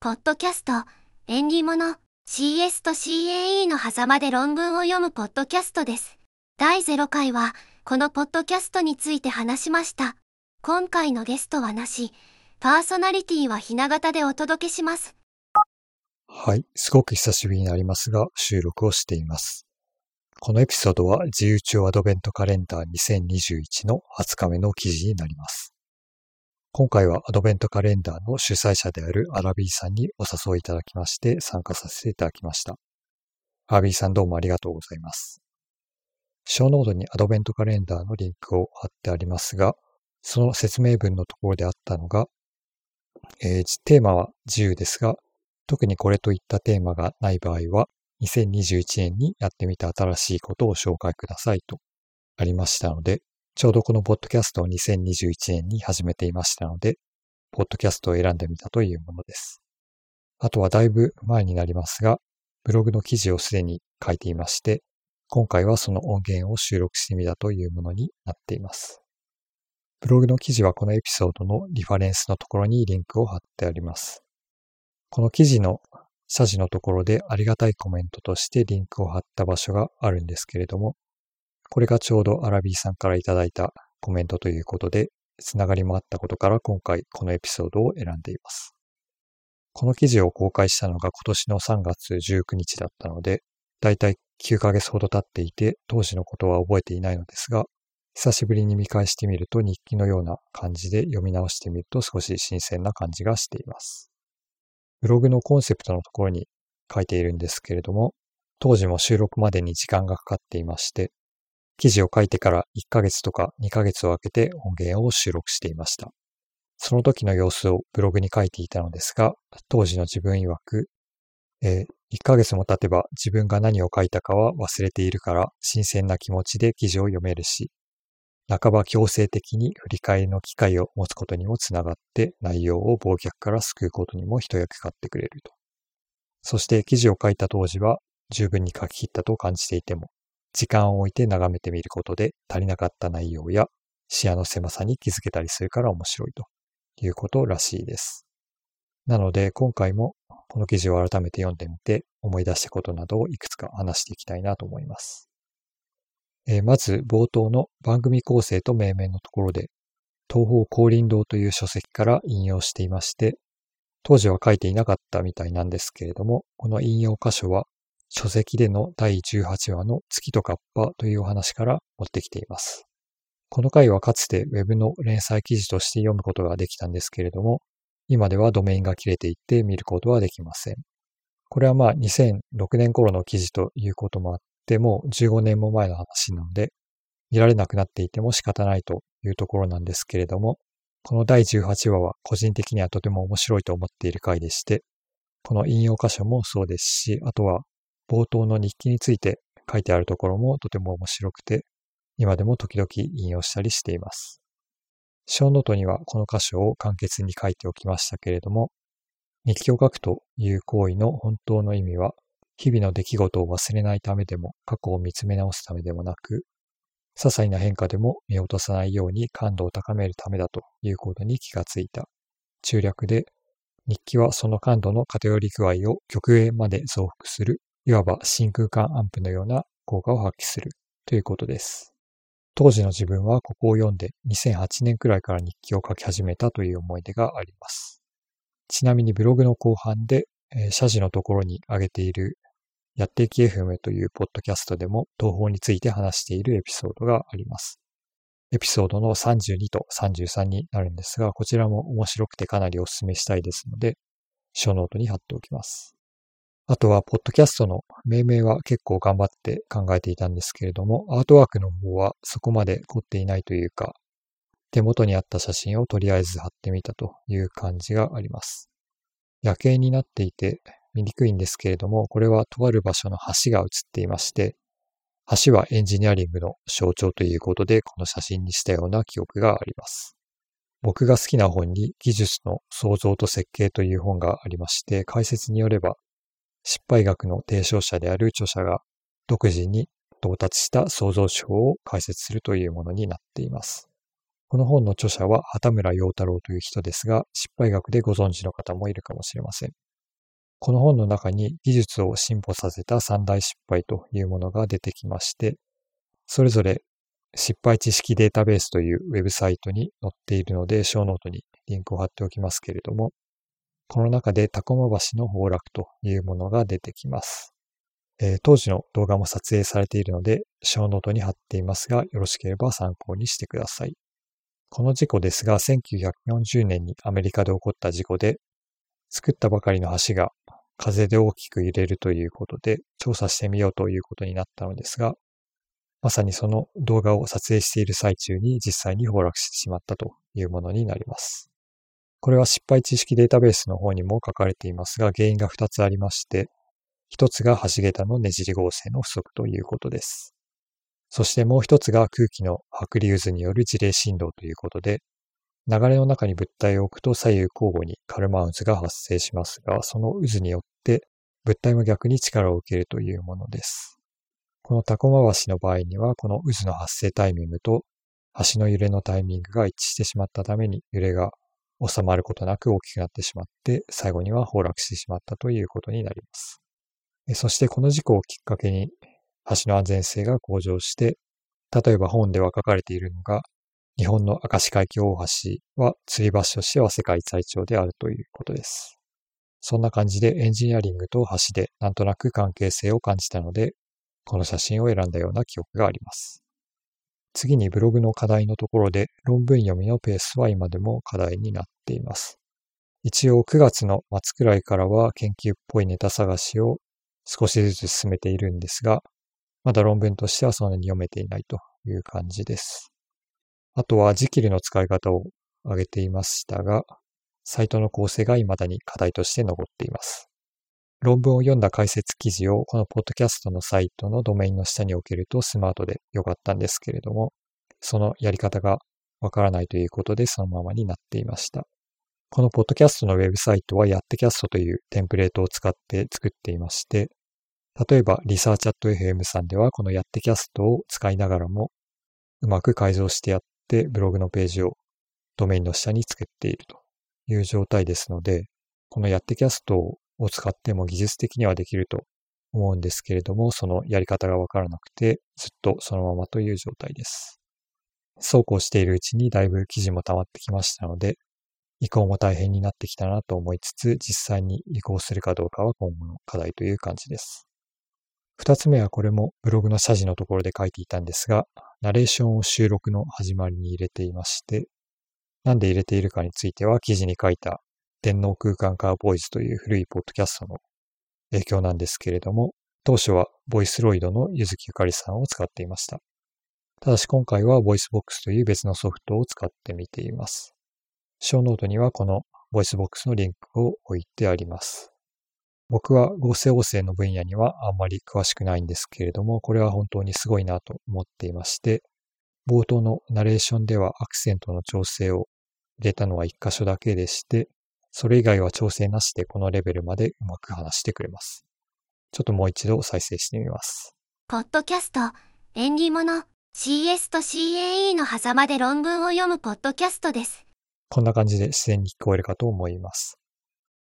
ポッドキャスト、縁起物、CS と CAE の狭間で論文を読むポッドキャストです。第0回は、このポッドキャストについて話しました。今回のゲストはなし、パーソナリティはひな形でお届けします。はい、すごく久しぶりになりますが、収録をしています。このエピソードは自由帳アドベントカレンダー2021の20日目の記事になります。今回はアドベントカレンダーの主催者であるアラビーさんにお誘いいただきまして参加させていただきました。アラビーさんどうもありがとうございます。ショーノートにアドベントカレンダーのリンクを貼ってありますが、その説明文のところであったのが、えー、テーマは自由ですが、特にこれといったテーマがない場合は、2021年にやってみた新しいことを紹介くださいとありましたので、ちょうどこのポッドキャストを2021年に始めていましたので、ポッドキャストを選んでみたというものです。あとはだいぶ前になりますが、ブログの記事をすでに書いていまして、今回はその音源を収録してみたというものになっています。ブログの記事はこのエピソードのリファレンスのところにリンクを貼ってあります。この記事の謝辞のところでありがたいコメントとしてリンクを貼った場所があるんですけれども、これがちょうどアラビーさんからいただいたコメントということで、つながりもあったことから今回このエピソードを選んでいます。この記事を公開したのが今年の3月19日だったので、だいたい9ヶ月ほど経っていて、当時のことは覚えていないのですが、久しぶりに見返してみると日記のような感じで読み直してみると少し新鮮な感じがしています。ブログのコンセプトのところに書いているんですけれども、当時も収録までに時間がかかっていまして、記事を書いてから1ヶ月とか2ヶ月を空けて音源を収録していました。その時の様子をブログに書いていたのですが、当時の自分曰く、えー、1ヶ月も経てば自分が何を書いたかは忘れているから新鮮な気持ちで記事を読めるし、半ば強制的に振り返りの機会を持つことにもつながって内容を忘却から救うことにも一役買ってくれると。そして記事を書いた当時は十分に書き切ったと感じていても、時間を置いて眺めてみることで足りなかった内容や視野の狭さに気づけたりするから面白いということらしいです。なので今回もこの記事を改めて読んでみて思い出したことなどをいくつか話していきたいなと思います。えー、まず冒頭の番組構成と命名のところで東方降臨堂という書籍から引用していまして、当時は書いていなかったみたいなんですけれども、この引用箇所は書籍での第18話の月とカッパというお話から持ってきています。この回はかつて Web の連載記事として読むことができたんですけれども、今ではドメインが切れていて見ることはできません。これはまあ2006年頃の記事ということもあって、もう15年も前の話なので、見られなくなっていても仕方ないというところなんですけれども、この第18話は個人的にはとても面白いと思っている回でして、この引用箇所もそうですし、あとは冒頭の日記について書いてあるところもとても面白くて、今でも時々引用したりしています。小ノートにはこの箇所を簡潔に書いておきましたけれども、日記を書くという行為の本当の意味は、日々の出来事を忘れないためでも、過去を見つめ直すためでもなく、些細な変化でも見落とさないように感度を高めるためだということに気がついた。中略で、日記はその感度の偏り具合を極限まで増幅するいわば真空管アンプのような効果を発揮するということです。当時の自分はここを読んで2008年くらいから日記を書き始めたという思い出があります。ちなみにブログの後半で、えー、謝辞のところに挙げているやっていき FM というポッドキャストでも東方について話しているエピソードがあります。エピソードの32と33になるんですが、こちらも面白くてかなりお勧めしたいですので、ショーノートに貼っておきます。あとは、ポッドキャストの命名は結構頑張って考えていたんですけれども、アートワークの方はそこまで凝っていないというか、手元にあった写真をとりあえず貼ってみたという感じがあります。夜景になっていて見にくいんですけれども、これはとある場所の橋が写っていまして、橋はエンジニアリングの象徴ということで、この写真にしたような記憶があります。僕が好きな本に技術の創造と設計という本がありまして、解説によれば失敗学の提唱者である著者が独自に到達した創造手法を解説するというものになっています。この本の著者は畑村洋太郎という人ですが、失敗学でご存知の方もいるかもしれません。この本の中に技術を進歩させた三大失敗というものが出てきまして、それぞれ失敗知識データベースというウェブサイトに載っているので、ショーノートにリンクを貼っておきますけれども、この中でタコマ橋の崩落というものが出てきます。えー、当時の動画も撮影されているので、ショーノートに貼っていますが、よろしければ参考にしてください。この事故ですが、1940年にアメリカで起こった事故で、作ったばかりの橋が風で大きく揺れるということで、調査してみようということになったのですが、まさにその動画を撮影している最中に実際に崩落してしまったというものになります。これは失敗知識データベースの方にも書かれていますが、原因が2つありまして、1つが橋桁のねじり合成の不足ということです。そしてもう1つが空気の剥離渦による事例振動ということで、流れの中に物体を置くと左右交互にカルマン渦が発生しますが、その渦によって物体も逆に力を受けるというものです。このタコ回しの場合には、この渦の発生タイミングと橋の揺れのタイミングが一致してしまったために揺れが収まることなく大きくなってしまって、最後には崩落してしまったということになります。そしてこの事故をきっかけに橋の安全性が向上して、例えば本では書かれているのが、日本の明石海峡大橋は吊り橋としては世界最長であるということです。そんな感じでエンジニアリングと橋でなんとなく関係性を感じたので、この写真を選んだような記憶があります。次にブログの課題のところで論文読みのペースは今でも課題になっています。一応9月の末くらいからは研究っぽいネタ探しを少しずつ進めているんですが、まだ論文としてはそんなに読めていないという感じです。あとはジキルの使い方を挙げていましたが、サイトの構成が未だに課題として残っています。論文を読んだ解説記事をこのポッドキャストのサイトのドメインの下に置けるとスマートで良かったんですけれども、そのやり方がわからないということでそのままになっていました。このポッドキャストのウェブサイトは Yattecast というテンプレートを使って作っていまして、例えばリサーチャット FM さんではこの Yattecast を使いながらもうまく改造してやってブログのページをドメインの下に作っているという状態ですので、この Yattecast をを使っても技術的にはできると思うんですけれども、そのやり方がわからなくて、ずっとそのままという状態です。そうこうしているうちにだいぶ記事も溜まってきましたので、移行も大変になってきたなと思いつつ、実際に移行するかどうかは今後の課題という感じです。二つ目はこれもブログの謝辞のところで書いていたんですが、ナレーションを収録の始まりに入れていまして、なんで入れているかについては記事に書いた電脳空間カーボイズという古いポッドキャストの影響なんですけれども、当初はボイスロイドのゆずきゆかりさんを使っていました。ただし今回は VOICEVOX という別のソフトを使ってみています。ショーノートにはこの VOICEVOX のリンクを置いてあります。僕は合成音声の分野にはあんまり詳しくないんですけれども、これは本当にすごいなと思っていまして、冒頭のナレーションではアクセントの調整を入れたのは一箇所だけでして、それ以外は調整なしでこのレベルまでうまく話してくれます。ちょっともう一度再生してみます。ポッドキャスト、縁起物、CS と CAE の狭間で論文を読むポッドキャストです。こんな感じで自然に聞こえるかと思います。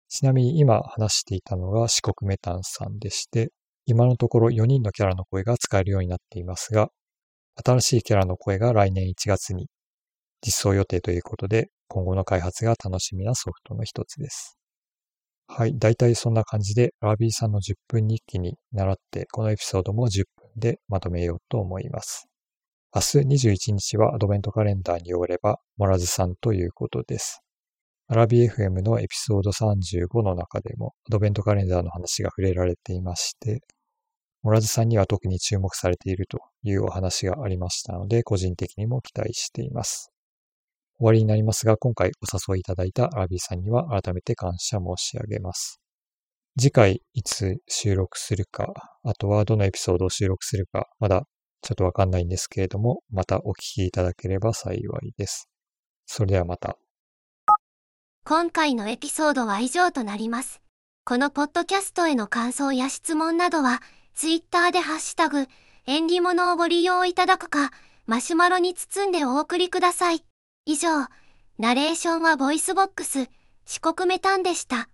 ちなみに今話していたのが四国メタンさんでして、今のところ4人のキャラの声が使えるようになっていますが、新しいキャラの声が来年1月に実装予定ということで、今後の開発が楽しみなソフトの一つです。はい。だいたいそんな感じで、アラビーさんの10分日記に習って、このエピソードも10分でまとめようと思います。明日21日はアドベントカレンダーによれば、モラズさんということです。アラビー FM のエピソード35の中でも、アドベントカレンダーの話が触れられていまして、モラズさんには特に注目されているというお話がありましたので、個人的にも期待しています。終わりになりますが、今回お誘いいただいたアラビーさんには改めて感謝申し上げます。次回いつ収録するか、あとはどのエピソードを収録するか、まだちょっとわかんないんですけれども、またお聞きいただければ幸いです。それではまた。今回のエピソードは以上となります。このポッドキャストへの感想や質問などは、ツイッターでハッシュタグ、縁起物をご利用いただくか、マシュマロに包んでお送りください。以上、ナレーションは VOICEVOX、四国めたんでした。